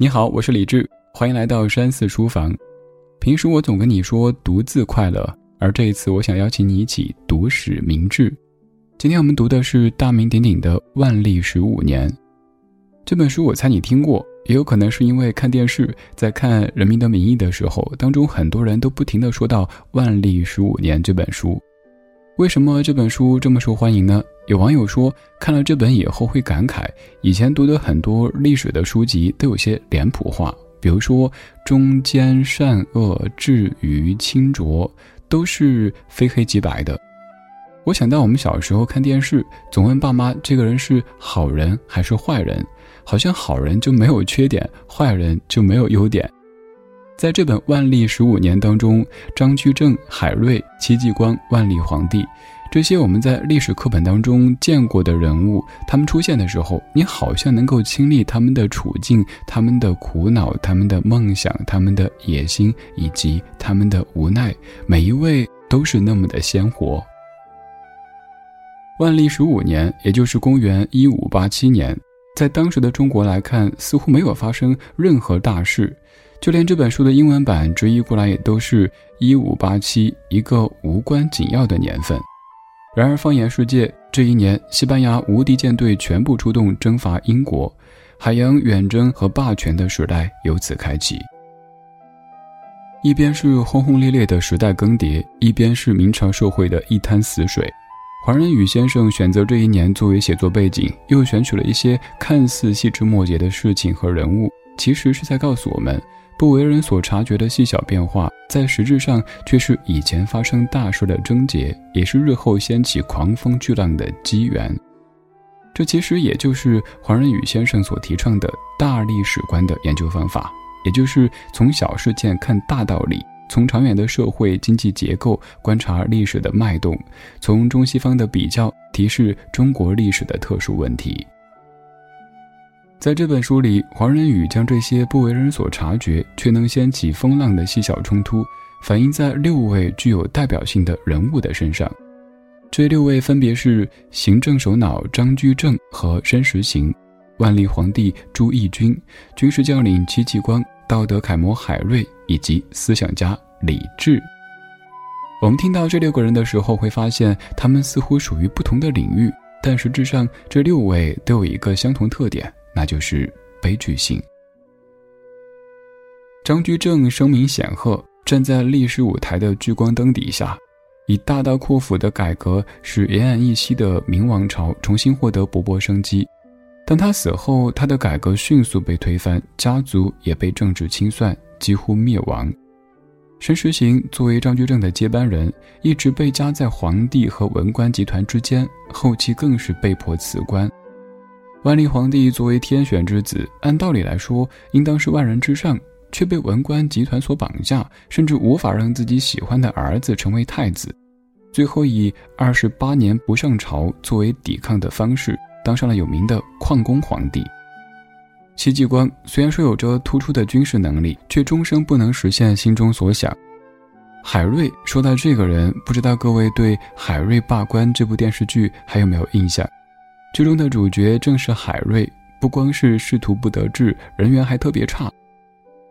你好，我是李志，欢迎来到山寺书房。平时我总跟你说独自快乐，而这一次我想邀请你一起读史明志。今天我们读的是大名鼎鼎的《万历十五年》这本书，我猜你听过，也有可能是因为看电视，在看《人民的名义》的时候，当中很多人都不停的说到《万历十五年》这本书。为什么这本书这么受欢迎呢？有网友说，看了这本以后会感慨，以前读的很多历史的书籍都有些脸谱化，比如说忠奸善恶、智愚清浊，都是非黑即白的。我想到我们小时候看电视，总问爸妈这个人是好人还是坏人，好像好人就没有缺点，坏人就没有优点。在这本《万历十五年》当中，张居正、海瑞、戚继光、万历皇帝，这些我们在历史课本当中见过的人物，他们出现的时候，你好像能够亲历他们的处境、他们的苦恼、他们的梦想、他们的野心以及他们的无奈，每一位都是那么的鲜活。万历十五年，也就是公元一五八七年，在当时的中国来看，似乎没有发生任何大事。就连这本书的英文版直译过来也都是一五八七，一个无关紧要的年份。然而，放眼世界，这一年，西班牙无敌舰队全部出动征伐英国，海洋远征和霸权的时代由此开启。一边是轰轰烈烈的时代更迭，一边是明朝社会的一滩死水。黄仁宇先生选择这一年作为写作背景，又选取了一些看似细枝末节的事情和人物，其实是在告诉我们。不为人所察觉的细小变化，在实质上却是以前发生大事的症结，也是日后掀起狂风巨浪的机缘。这其实也就是黄仁宇先生所提倡的大历史观的研究方法，也就是从小事件看大道理，从长远的社会经济结构观察历史的脉动，从中西方的比较提示中国历史的特殊问题。在这本书里，黄仁宇将这些不为人所察觉却能掀起风浪的细小冲突，反映在六位具有代表性的人物的身上。这六位分别是行政首脑张居正和申时行，万历皇帝朱翊钧，军事将领戚继光，道德楷模海瑞，以及思想家李治。我们听到这六个人的时候，会发现他们似乎属于不同的领域，但实质上这六位都有一个相同特点。那就是悲剧性。张居正声名显赫，站在历史舞台的聚光灯底下，以大刀阔斧的改革使沿岸一息的明王朝重新获得勃勃生机。当他死后，他的改革迅速被推翻，家族也被政治清算，几乎灭亡。申时行作为张居正的接班人，一直被夹在皇帝和文官集团之间，后期更是被迫辞官。万历皇帝作为天选之子，按道理来说应当是万人之上，却被文官集团所绑架，甚至无法让自己喜欢的儿子成为太子。最后以二十八年不上朝作为抵抗的方式，当上了有名的旷工皇帝。戚继光虽然说有着突出的军事能力，却终生不能实现心中所想。海瑞说到这个人，不知道各位对《海瑞罢官》这部电视剧还有没有印象？剧中的主角正是海瑞，不光是仕途不得志，人缘还特别差。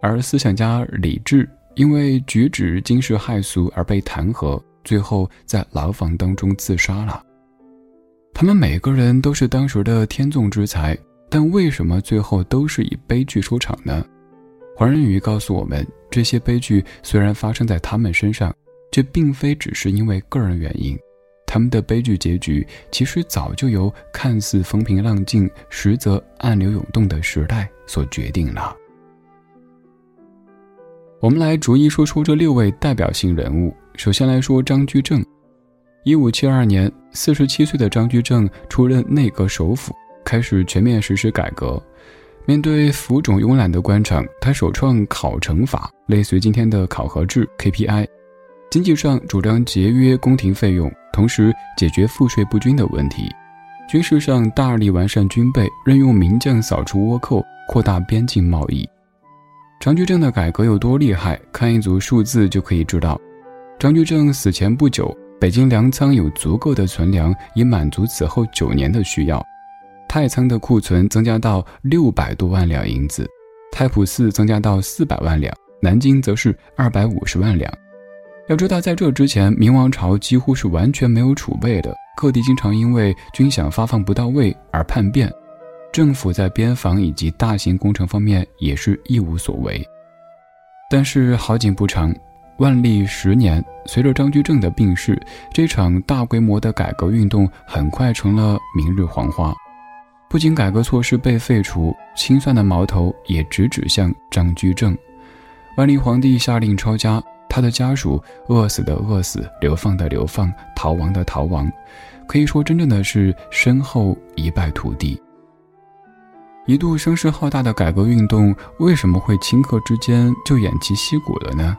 而思想家李治因为举止惊世骇俗而被弹劾，最后在牢房当中自杀了。他们每个人都是当时的天纵之才，但为什么最后都是以悲剧收场呢？黄仁宇告诉我们，这些悲剧虽然发生在他们身上，却并非只是因为个人原因。他们的悲剧结局，其实早就由看似风平浪静，实则暗流涌动的时代所决定了。我们来逐一说出这六位代表性人物。首先来说张居正，一五七二年，四十七岁的张居正出任内阁首辅，开始全面实施改革。面对浮肿慵懒的官场，他首创考成法，类似于今天的考核制 KPI。经济上主张节约宫廷费用，同时解决赋税不均的问题；军事上大力完善军备，任用名将扫除倭寇，扩大边境贸易。张居正的改革有多厉害？看一组数字就可以知道。张居正死前不久，北京粮仓有足够的存粮，以满足此后九年的需要。太仓的库存增加到六百多万两银子。太仆寺增加到四百万两，南京则是二百五十万两。要知道，在这之前，明王朝几乎是完全没有储备的，各地经常因为军饷发放不到位而叛变，政府在边防以及大型工程方面也是一无所为。但是好景不长，万历十年，随着张居正的病逝，这场大规模的改革运动很快成了明日黄花。不仅改革措施被废除，清算的矛头也直指向张居正。万历皇帝下令抄家。他的家属饿死的饿死，流放的流放，逃亡的逃亡，可以说真正的是身后一败涂地。一度声势浩大的改革运动，为什么会顷刻之间就偃旗息鼓了呢？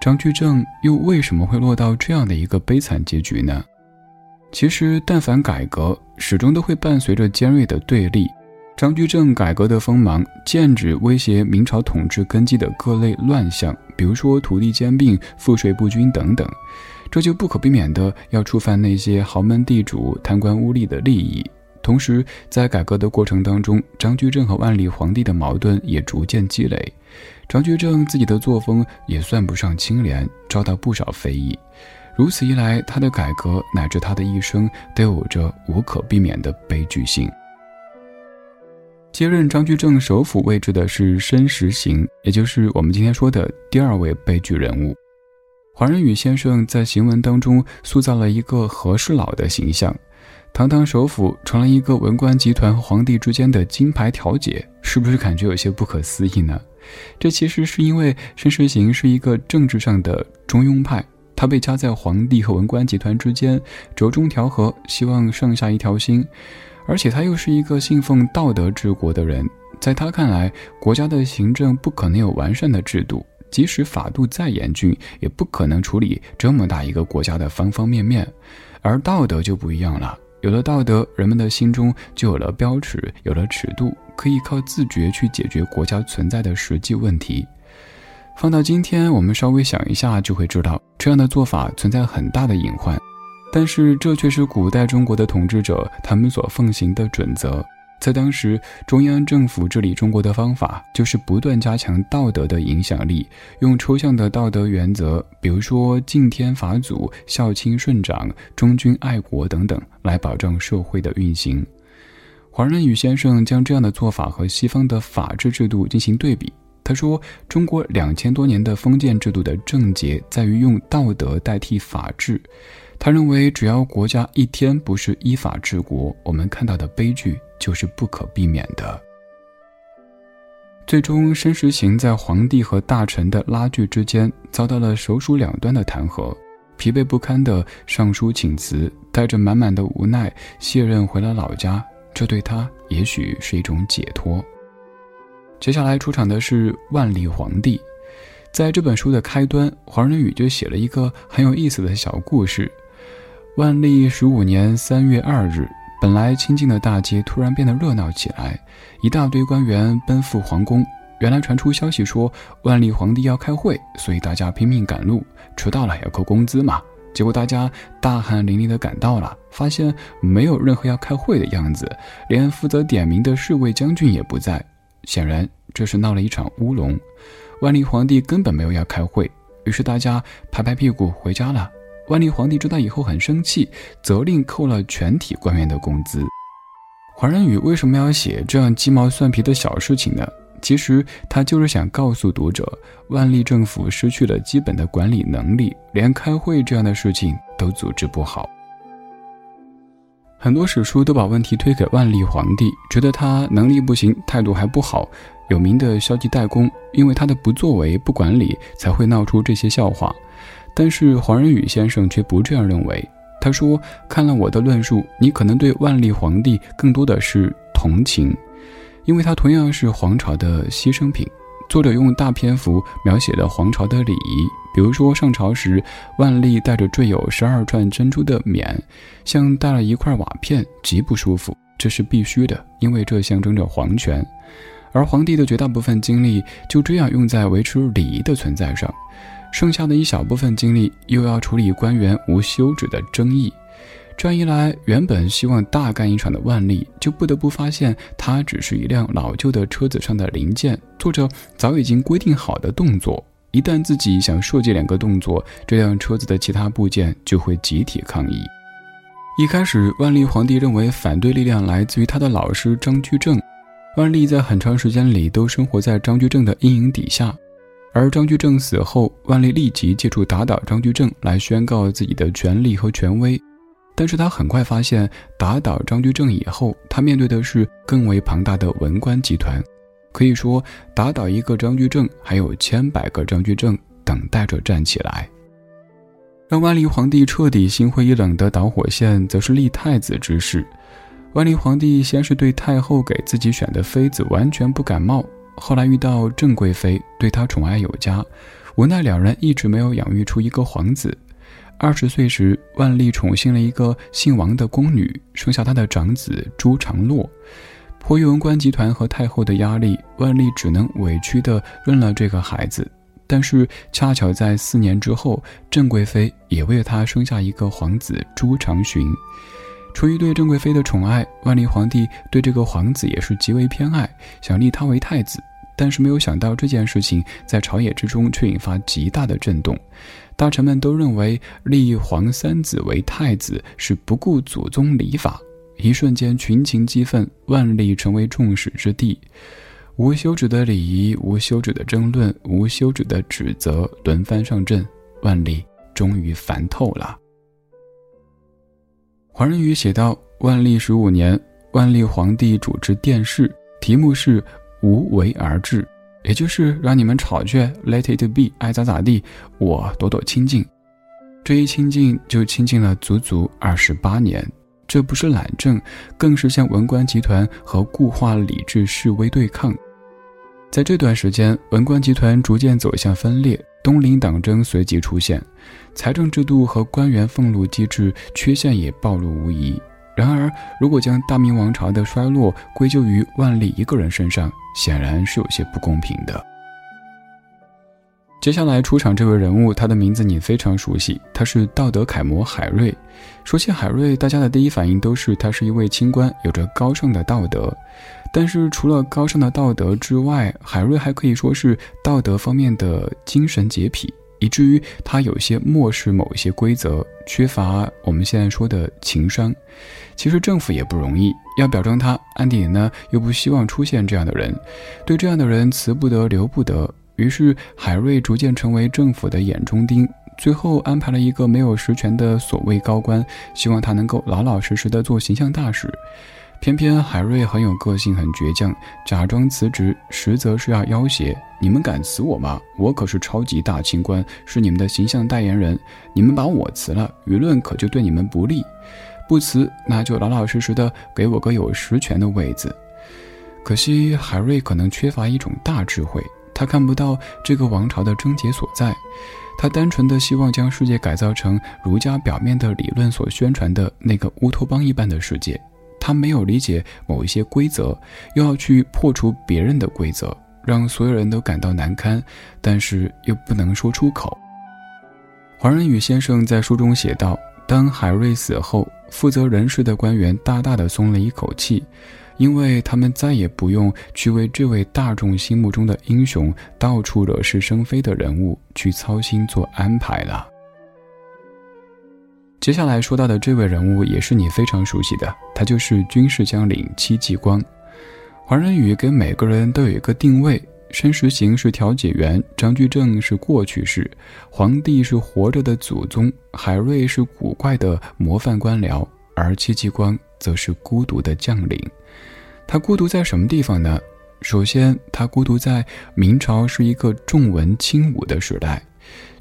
张居正又为什么会落到这样的一个悲惨结局呢？其实，但凡改革，始终都会伴随着尖锐的对立。张居正改革的锋芒，剑指威胁明朝统治根基的各类乱象。比如说土地兼并、赋税不均等等，这就不可避免的要触犯那些豪门地主贪官污吏的利益。同时，在改革的过程当中，张居正和万历皇帝的矛盾也逐渐积累。张居正自己的作风也算不上清廉，遭到不少非议。如此一来，他的改革乃至他的一生都有着无可避免的悲剧性。接任张居正首辅位置的是申时行，也就是我们今天说的第二位悲剧人物。黄仁宇先生在行文当中塑造了一个和事佬的形象，堂堂首辅成了一个文官集团和皇帝之间的金牌调解，是不是感觉有些不可思议呢？这其实是因为申时行是一个政治上的中庸派，他被夹在皇帝和文官集团之间，折中调和，希望上下一条心。而且他又是一个信奉道德治国的人，在他看来，国家的行政不可能有完善的制度，即使法度再严峻，也不可能处理这么大一个国家的方方面面。而道德就不一样了，有了道德，人们的心中就有了标尺，有了尺度，可以靠自觉去解决国家存在的实际问题。放到今天，我们稍微想一下，就会知道这样的做法存在很大的隐患。但是这却是古代中国的统治者他们所奉行的准则。在当时，中央政府治理中国的方法就是不断加强道德的影响力，用抽象的道德原则，比如说敬天法祖、孝亲顺长、忠君爱国等等，来保障社会的运行。黄仁宇先生将这样的做法和西方的法治制度进行对比。他说：“中国两千多年的封建制度的症结在于用道德代替法治。”他认为，只要国家一天不是依法治国，我们看到的悲剧就是不可避免的。最终，申时行在皇帝和大臣的拉锯之间，遭到了首鼠两端的弹劾，疲惫不堪的上书请辞，带着满满的无奈卸任回了老家。这对他也许是一种解脱。接下来出场的是万历皇帝，在这本书的开端，黄仁宇就写了一个很有意思的小故事。万历十五年三月二日，本来清静的大街突然变得热闹起来，一大堆官员奔赴皇宫。原来传出消息说万历皇帝要开会，所以大家拼命赶路，迟到了要扣工资嘛。结果大家大汗淋漓的赶到了，发现没有任何要开会的样子，连负责点名的侍卫将军也不在。显然这是闹了一场乌龙，万历皇帝根本没有要开会，于是大家拍拍屁股回家了。万历皇帝知道以后很生气，责令扣了全体官员的工资。黄仁宇为什么要写这样鸡毛蒜皮的小事情呢？其实他就是想告诉读者，万历政府失去了基本的管理能力，连开会这样的事情都组织不好。很多史书都把问题推给万历皇帝，觉得他能力不行，态度还不好，有名的消极怠工，因为他的不作为、不管理，才会闹出这些笑话。但是黄仁宇先生却不这样认为。他说：“看了我的论述，你可能对万历皇帝更多的是同情，因为他同样是皇朝的牺牲品。作者用大篇幅描写了皇朝的礼仪，比如说上朝时，万历带着缀有十二串珍珠的冕，像带了一块瓦片，极不舒服。这是必须的，因为这象征着皇权。而皇帝的绝大部分精力就这样用在维持礼仪的存在上。”剩下的一小部分精力又要处理官员无休止的争议。这样一来，原本希望大干一场的万历，就不得不发现，他只是一辆老旧的车子上的零件，做着早已经规定好的动作。一旦自己想设计两个动作，这辆车子的其他部件就会集体抗议。一开始，万历皇帝认为反对力量来自于他的老师张居正，万历在很长时间里都生活在张居正的阴影底下。而张居正死后，万历立即借助打倒张居正来宣告自己的权力和权威。但是他很快发现，打倒张居正以后，他面对的是更为庞大的文官集团。可以说，打倒一个张居正，还有千百个张居正等待着站起来。让万历皇帝彻底心灰意冷的导火线，则是立太子之事。万历皇帝先是对太后给自己选的妃子完全不感冒，后来遇到郑贵妃，对她宠爱有加，无奈两人一直没有养育出一个皇子。二十岁时，万历宠幸了一个姓王的宫女，生下他的长子朱常洛。迫于文官集团和太后的压力，万历只能委屈地认了这个孩子。但是恰巧在四年之后，郑贵妃也为他生下一个皇子朱常洵。出于对郑贵妃的宠爱，万历皇帝对这个皇子也是极为偏爱，想立他为太子。但是没有想到这件事情在朝野之中却引发极大的震动。大臣们都认为立皇三子为太子是不顾祖宗礼法，一瞬间群情激愤，万历成为众矢之的。无休止的礼仪，无休止的争论，无休止的指责轮番上阵，万历终于烦透了。黄仁宇写道：万历十五年，万历皇帝主持殿试，题目是“无为而治”。也就是让你们吵去，Let it be，爱咋咋地，我躲躲清静。这一清静就清静了足足二十八年，这不是懒政，更是向文官集团和固化礼制示威对抗。在这段时间，文官集团逐渐走向分裂，东林党争随即出现，财政制度和官员俸禄机制缺陷也暴露无遗。然而，如果将大明王朝的衰落归咎于万历一个人身上，显然是有些不公平的。接下来出场这位人物，他的名字你非常熟悉，他是道德楷模海瑞。说起海瑞，大家的第一反应都是他是一位清官，有着高尚的道德。但是除了高尚的道德之外，海瑞还可以说是道德方面的精神洁癖。以至于他有些漠视某一些规则，缺乏我们现在说的情商。其实政府也不容易，要表彰他，暗地里呢又不希望出现这样的人，对这样的人辞不得，留不得。于是海瑞逐渐成为政府的眼中钉，最后安排了一个没有实权的所谓高官，希望他能够老老实实的做形象大使。偏偏海瑞很有个性，很倔强，假装辞职，实则是要要挟。你们敢辞我吗？我可是超级大清官，是你们的形象代言人。你们把我辞了，舆论可就对你们不利。不辞，那就老老实实的给我个有实权的位子。可惜海瑞可能缺乏一种大智慧，他看不到这个王朝的症结所在。他单纯的希望将世界改造成儒家表面的理论所宣传的那个乌托邦一般的世界。他没有理解某一些规则，又要去破除别人的规则，让所有人都感到难堪，但是又不能说出口。黄仁宇先生在书中写道：“当海瑞死后，负责人事的官员大大的松了一口气，因为他们再也不用去为这位大众心目中的英雄、到处惹是生非的人物去操心做安排了。”接下来说到的这位人物也是你非常熟悉的，他就是军事将领戚继光。黄仁宇给每个人都有一个定位：申时行是调解员，张居正是过去式，皇帝是活着的祖宗，海瑞是古怪的模范官僚，而戚继光则是孤独的将领。他孤独在什么地方呢？首先，他孤独在明朝是一个重文轻武的时代，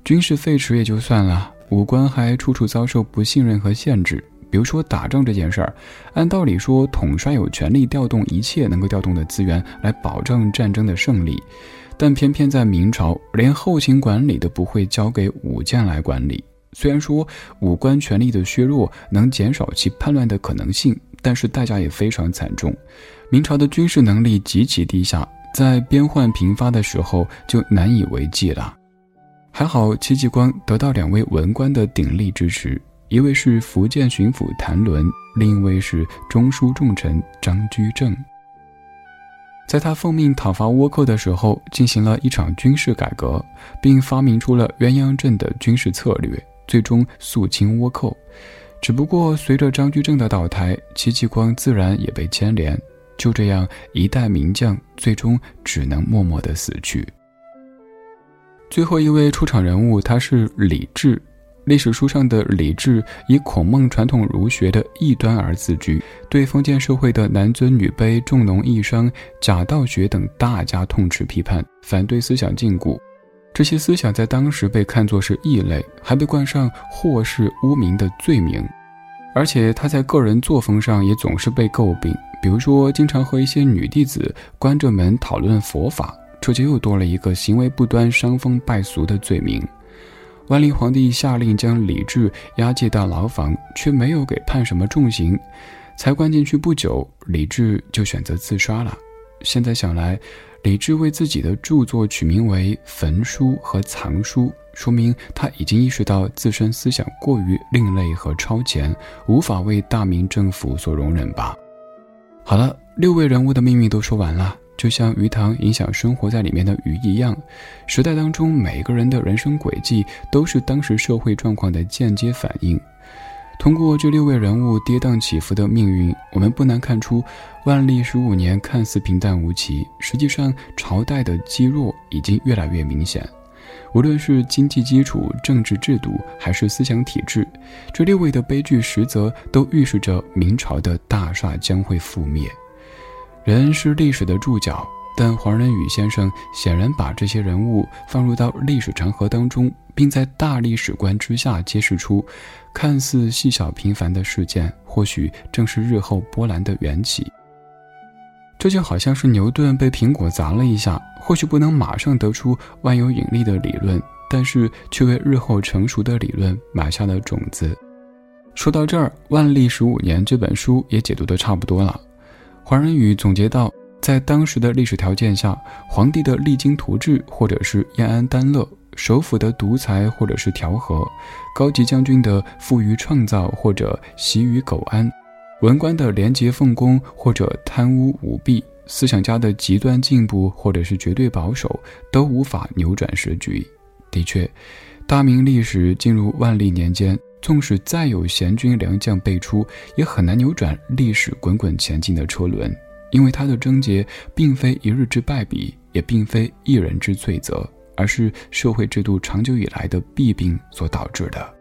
军事废弛也就算了。武官还处处遭受不信任和限制，比如说打仗这件事儿，按道理说统帅有权利调动一切能够调动的资源来保证战争的胜利，但偏偏在明朝，连后勤管理都不会交给武将来管理。虽然说武官权力的削弱能减少其叛乱的可能性，但是代价也非常惨重。明朝的军事能力极其低下，在边患频发的时候就难以为继了。还好戚继光得到两位文官的鼎力支持，一位是福建巡抚谭纶，另一位是中书重臣张居正。在他奉命讨伐倭寇的时候，进行了一场军事改革，并发明出了鸳鸯阵的军事策略，最终肃清倭寇。只不过，随着张居正的倒台，戚继光自然也被牵连。就这样，一代名将最终只能默默的死去。最后一位出场人物，他是李治。历史书上的李治以孔孟传统儒学的异端而自居，对封建社会的男尊女卑、重农抑商、假道学等大加痛斥批判，反对思想禁锢。这些思想在当时被看作是异类，还被冠上祸世污名的罪名。而且他在个人作风上也总是被诟病，比如说经常和一些女弟子关着门讨论佛法，这就又多了一个行为不端、伤风败俗的罪名。万历皇帝下令将李治押解到牢房，却没有给判什么重刑，才关进去不久，李治就选择自杀了。现在想来，李治为自己的著作取名为《焚书》和《藏书》。说明他已经意识到自身思想过于另类和超前，无法为大明政府所容忍吧。好了，六位人物的命运都说完了，就像鱼塘影响生活在里面的鱼一样，时代当中每个人的人生轨迹都是当时社会状况的间接反应。通过这六位人物跌宕起伏的命运，我们不难看出，万历十五年看似平淡无奇，实际上朝代的积弱已经越来越明显。无论是经济基础、政治制度，还是思想体制，这六位的悲剧实则都预示着明朝的大厦将会覆灭。人是历史的注脚，但黄仁宇先生显然把这些人物放入到历史长河当中，并在大历史观之下揭示出，看似细小平凡的事件，或许正是日后波澜的缘起。这就好像是牛顿被苹果砸了一下，或许不能马上得出万有引力的理论，但是却为日后成熟的理论埋下了种子。说到这儿，《万历十五年》这本书也解读的差不多了。黄仁宇总结到，在当时的历史条件下，皇帝的励精图治或者是燕安丹乐，首辅的独裁或者是调和，高级将军的富于创造或者习于苟安。文官的廉洁奉公或者贪污舞弊，思想家的极端进步或者是绝对保守，都无法扭转时局。的确，大明历史进入万历年间，纵使再有贤君良将辈出，也很难扭转历史滚滚前进的车轮，因为它的症结并非一日之败笔，也并非一人之罪责，而是社会制度长久以来的弊病所导致的。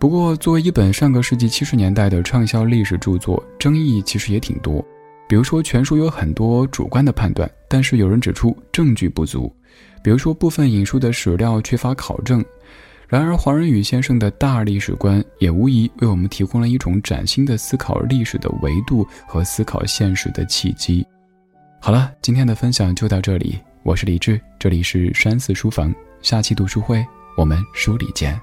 不过，作为一本上个世纪七十年代的畅销历史著作，争议其实也挺多。比如说，全书有很多主观的判断，但是有人指出证据不足；比如说，部分引述的史料缺乏考证。然而，黄仁宇先生的大历史观也无疑为我们提供了一种崭新的思考历史的维度和思考现实的契机。好了，今天的分享就到这里，我是李志，这里是山寺书房，下期读书会我们书里见。